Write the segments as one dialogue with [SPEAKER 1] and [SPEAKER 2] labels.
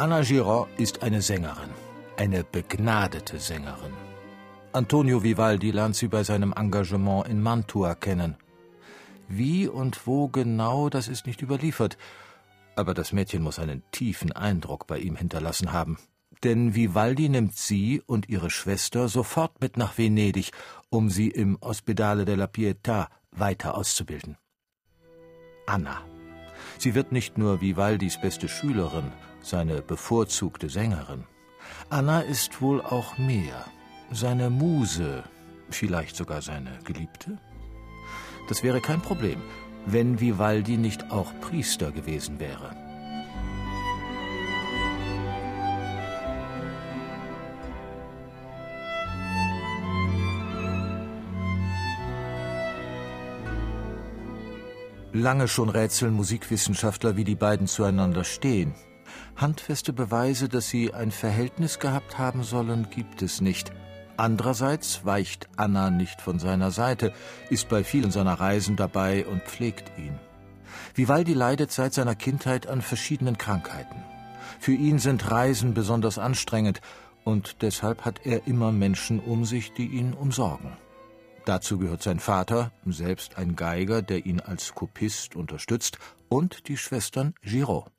[SPEAKER 1] Anna Girard ist eine Sängerin, eine begnadete Sängerin. Antonio Vivaldi lernt sie bei seinem Engagement in Mantua kennen. Wie und wo genau, das ist nicht überliefert, aber das Mädchen muss einen tiefen Eindruck bei ihm hinterlassen haben. Denn Vivaldi nimmt sie und ihre Schwester sofort mit nach Venedig, um sie im Ospedale della Pietà weiter auszubilden. Anna. Sie wird nicht nur Vivaldis beste Schülerin, seine bevorzugte Sängerin. Anna ist wohl auch mehr, seine Muse, vielleicht sogar seine Geliebte? Das wäre kein Problem, wenn Vivaldi nicht auch Priester gewesen wäre. Lange schon rätseln Musikwissenschaftler, wie die beiden zueinander stehen. Handfeste Beweise, dass sie ein Verhältnis gehabt haben sollen, gibt es nicht. Andererseits weicht Anna nicht von seiner Seite, ist bei vielen seiner Reisen dabei und pflegt ihn. Vivaldi leidet seit seiner Kindheit an verschiedenen Krankheiten. Für ihn sind Reisen besonders anstrengend und deshalb hat er immer Menschen um sich, die ihn umsorgen. Dazu gehört sein Vater, selbst ein Geiger, der ihn als Kopist unterstützt, und die Schwestern Giraud.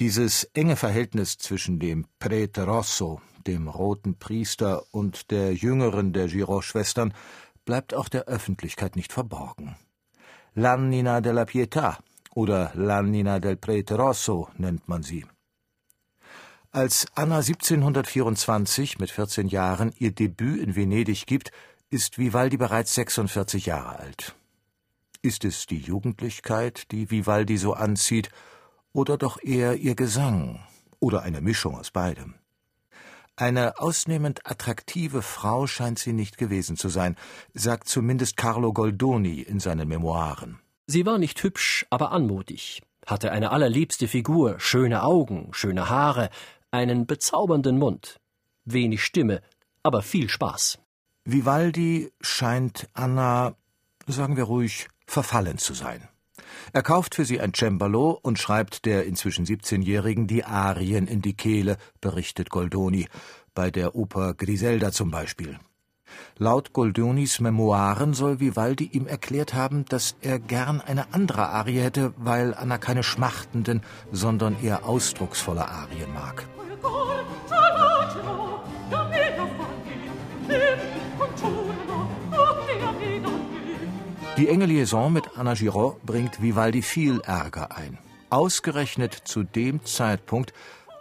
[SPEAKER 1] Dieses enge Verhältnis zwischen dem Prete Rosso, dem roten Priester, und der jüngeren der Giraud-Schwestern bleibt auch der Öffentlichkeit nicht verborgen. L'Annina della Pietà oder L'Annina del Prete Rosso nennt man sie. Als Anna 1724 mit 14 Jahren ihr Debüt in Venedig gibt, ist Vivaldi bereits 46 Jahre alt. Ist es die Jugendlichkeit, die Vivaldi so anzieht, oder doch eher ihr Gesang oder eine Mischung aus beidem. Eine ausnehmend attraktive Frau scheint sie nicht gewesen zu sein, sagt zumindest Carlo Goldoni in seinen Memoiren.
[SPEAKER 2] Sie war nicht hübsch, aber anmutig, hatte eine allerliebste Figur, schöne Augen, schöne Haare, einen bezaubernden Mund, wenig Stimme, aber viel Spaß.
[SPEAKER 1] Vivaldi scheint Anna, sagen wir ruhig, verfallen zu sein. Er kauft für sie ein Cembalo und schreibt der inzwischen 17-Jährigen die Arien in die Kehle, berichtet Goldoni, bei der Oper Griselda zum Beispiel. Laut Goldonis Memoiren soll Vivaldi ihm erklärt haben, dass er gern eine andere Arie hätte, weil Anna keine schmachtenden, sondern eher ausdrucksvolle Arien mag. Die enge Liaison mit Anna Giraud bringt Vivaldi viel Ärger ein. Ausgerechnet zu dem Zeitpunkt,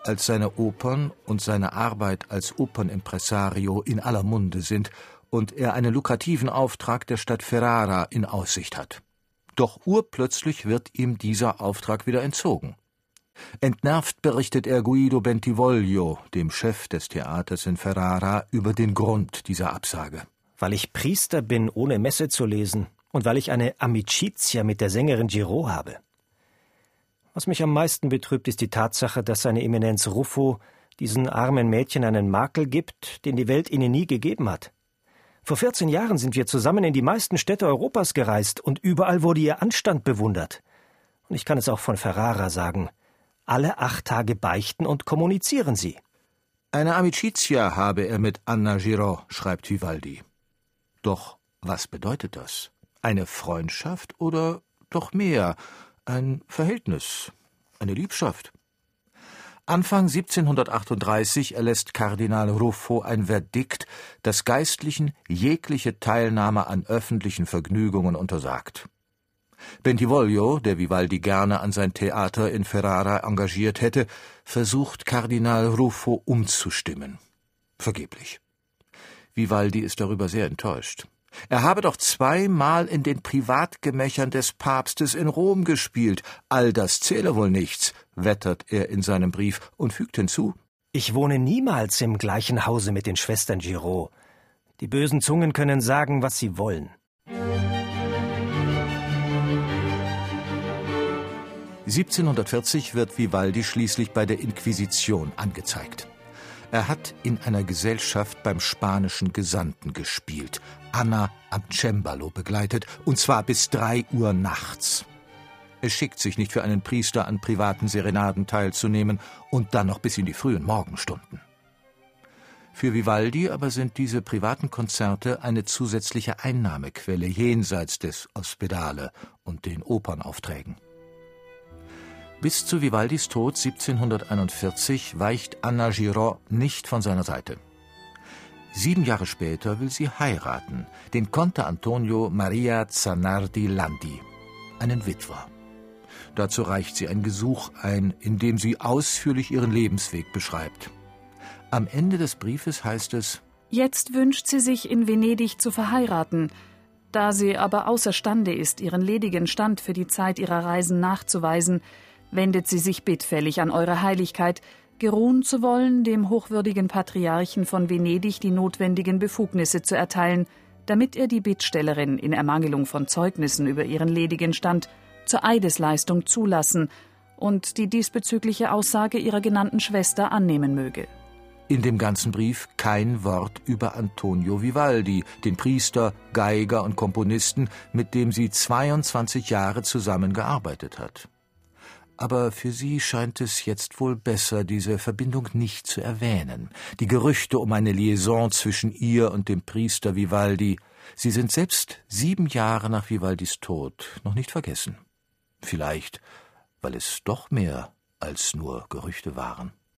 [SPEAKER 1] als seine Opern und seine Arbeit als Opernimpresario in aller Munde sind und er einen lukrativen Auftrag der Stadt Ferrara in Aussicht hat. Doch urplötzlich wird ihm dieser Auftrag wieder entzogen. Entnervt berichtet er Guido Bentivoglio, dem Chef des Theaters in Ferrara, über den Grund dieser Absage.
[SPEAKER 3] Weil ich Priester bin, ohne Messe zu lesen, und weil ich eine Amicizia mit der Sängerin Giraud habe. Was mich am meisten betrübt, ist die Tatsache, dass seine Eminenz Ruffo diesen armen Mädchen einen Makel gibt, den die Welt ihnen nie gegeben hat. Vor 14 Jahren sind wir zusammen in die meisten Städte Europas gereist und überall wurde ihr Anstand bewundert. Und ich kann es auch von Ferrara sagen. Alle acht Tage beichten und kommunizieren sie.
[SPEAKER 1] Eine Amicizia habe er mit Anna Giraud, schreibt Vivaldi. Doch was bedeutet das? Eine Freundschaft oder doch mehr, ein Verhältnis, eine Liebschaft. Anfang 1738 erlässt Kardinal Ruffo ein Verdikt, das Geistlichen jegliche Teilnahme an öffentlichen Vergnügungen untersagt. Bentivoglio, der Vivaldi gerne an sein Theater in Ferrara engagiert hätte, versucht Kardinal Ruffo umzustimmen. Vergeblich. Vivaldi ist darüber sehr enttäuscht. Er habe doch zweimal in den Privatgemächern des Papstes in Rom gespielt. All das zähle wohl nichts, wettert er in seinem Brief und fügt hinzu.
[SPEAKER 3] Ich wohne niemals im gleichen Hause mit den Schwestern Giraud. Die bösen Zungen können sagen, was sie wollen.
[SPEAKER 1] 1740 wird Vivaldi schließlich bei der Inquisition angezeigt. Er hat in einer Gesellschaft beim spanischen Gesandten gespielt, Anna am Cembalo begleitet, und zwar bis drei Uhr nachts. Es schickt sich nicht für einen Priester an privaten Serenaden teilzunehmen und dann noch bis in die frühen Morgenstunden. Für Vivaldi aber sind diese privaten Konzerte eine zusätzliche Einnahmequelle jenseits des Ospedale und den Opernaufträgen. Bis zu Vivaldis Tod 1741 weicht Anna Giraud nicht von seiner Seite. Sieben Jahre später will sie heiraten, den Conte Antonio Maria Zanardi Landi, einen Witwer. Dazu reicht sie ein Gesuch ein, in dem sie ausführlich ihren Lebensweg beschreibt. Am Ende des Briefes heißt es
[SPEAKER 4] Jetzt wünscht sie sich in Venedig zu verheiraten, da sie aber außerstande ist, ihren ledigen Stand für die Zeit ihrer Reisen nachzuweisen, wendet sie sich bittfällig an Eure Heiligkeit, geruhen zu wollen, dem hochwürdigen Patriarchen von Venedig die notwendigen Befugnisse zu erteilen, damit er die Bittstellerin in Ermangelung von Zeugnissen über ihren ledigen Stand zur Eidesleistung zulassen und die diesbezügliche Aussage ihrer genannten Schwester annehmen möge.
[SPEAKER 1] In dem ganzen Brief kein Wort über Antonio Vivaldi, den Priester, Geiger und Komponisten, mit dem sie 22 Jahre zusammengearbeitet hat aber für sie scheint es jetzt wohl besser, diese Verbindung nicht zu erwähnen. Die Gerüchte um eine Liaison zwischen ihr und dem Priester Vivaldi, sie sind selbst sieben Jahre nach Vivaldis Tod noch nicht vergessen. Vielleicht, weil es doch mehr als nur Gerüchte waren.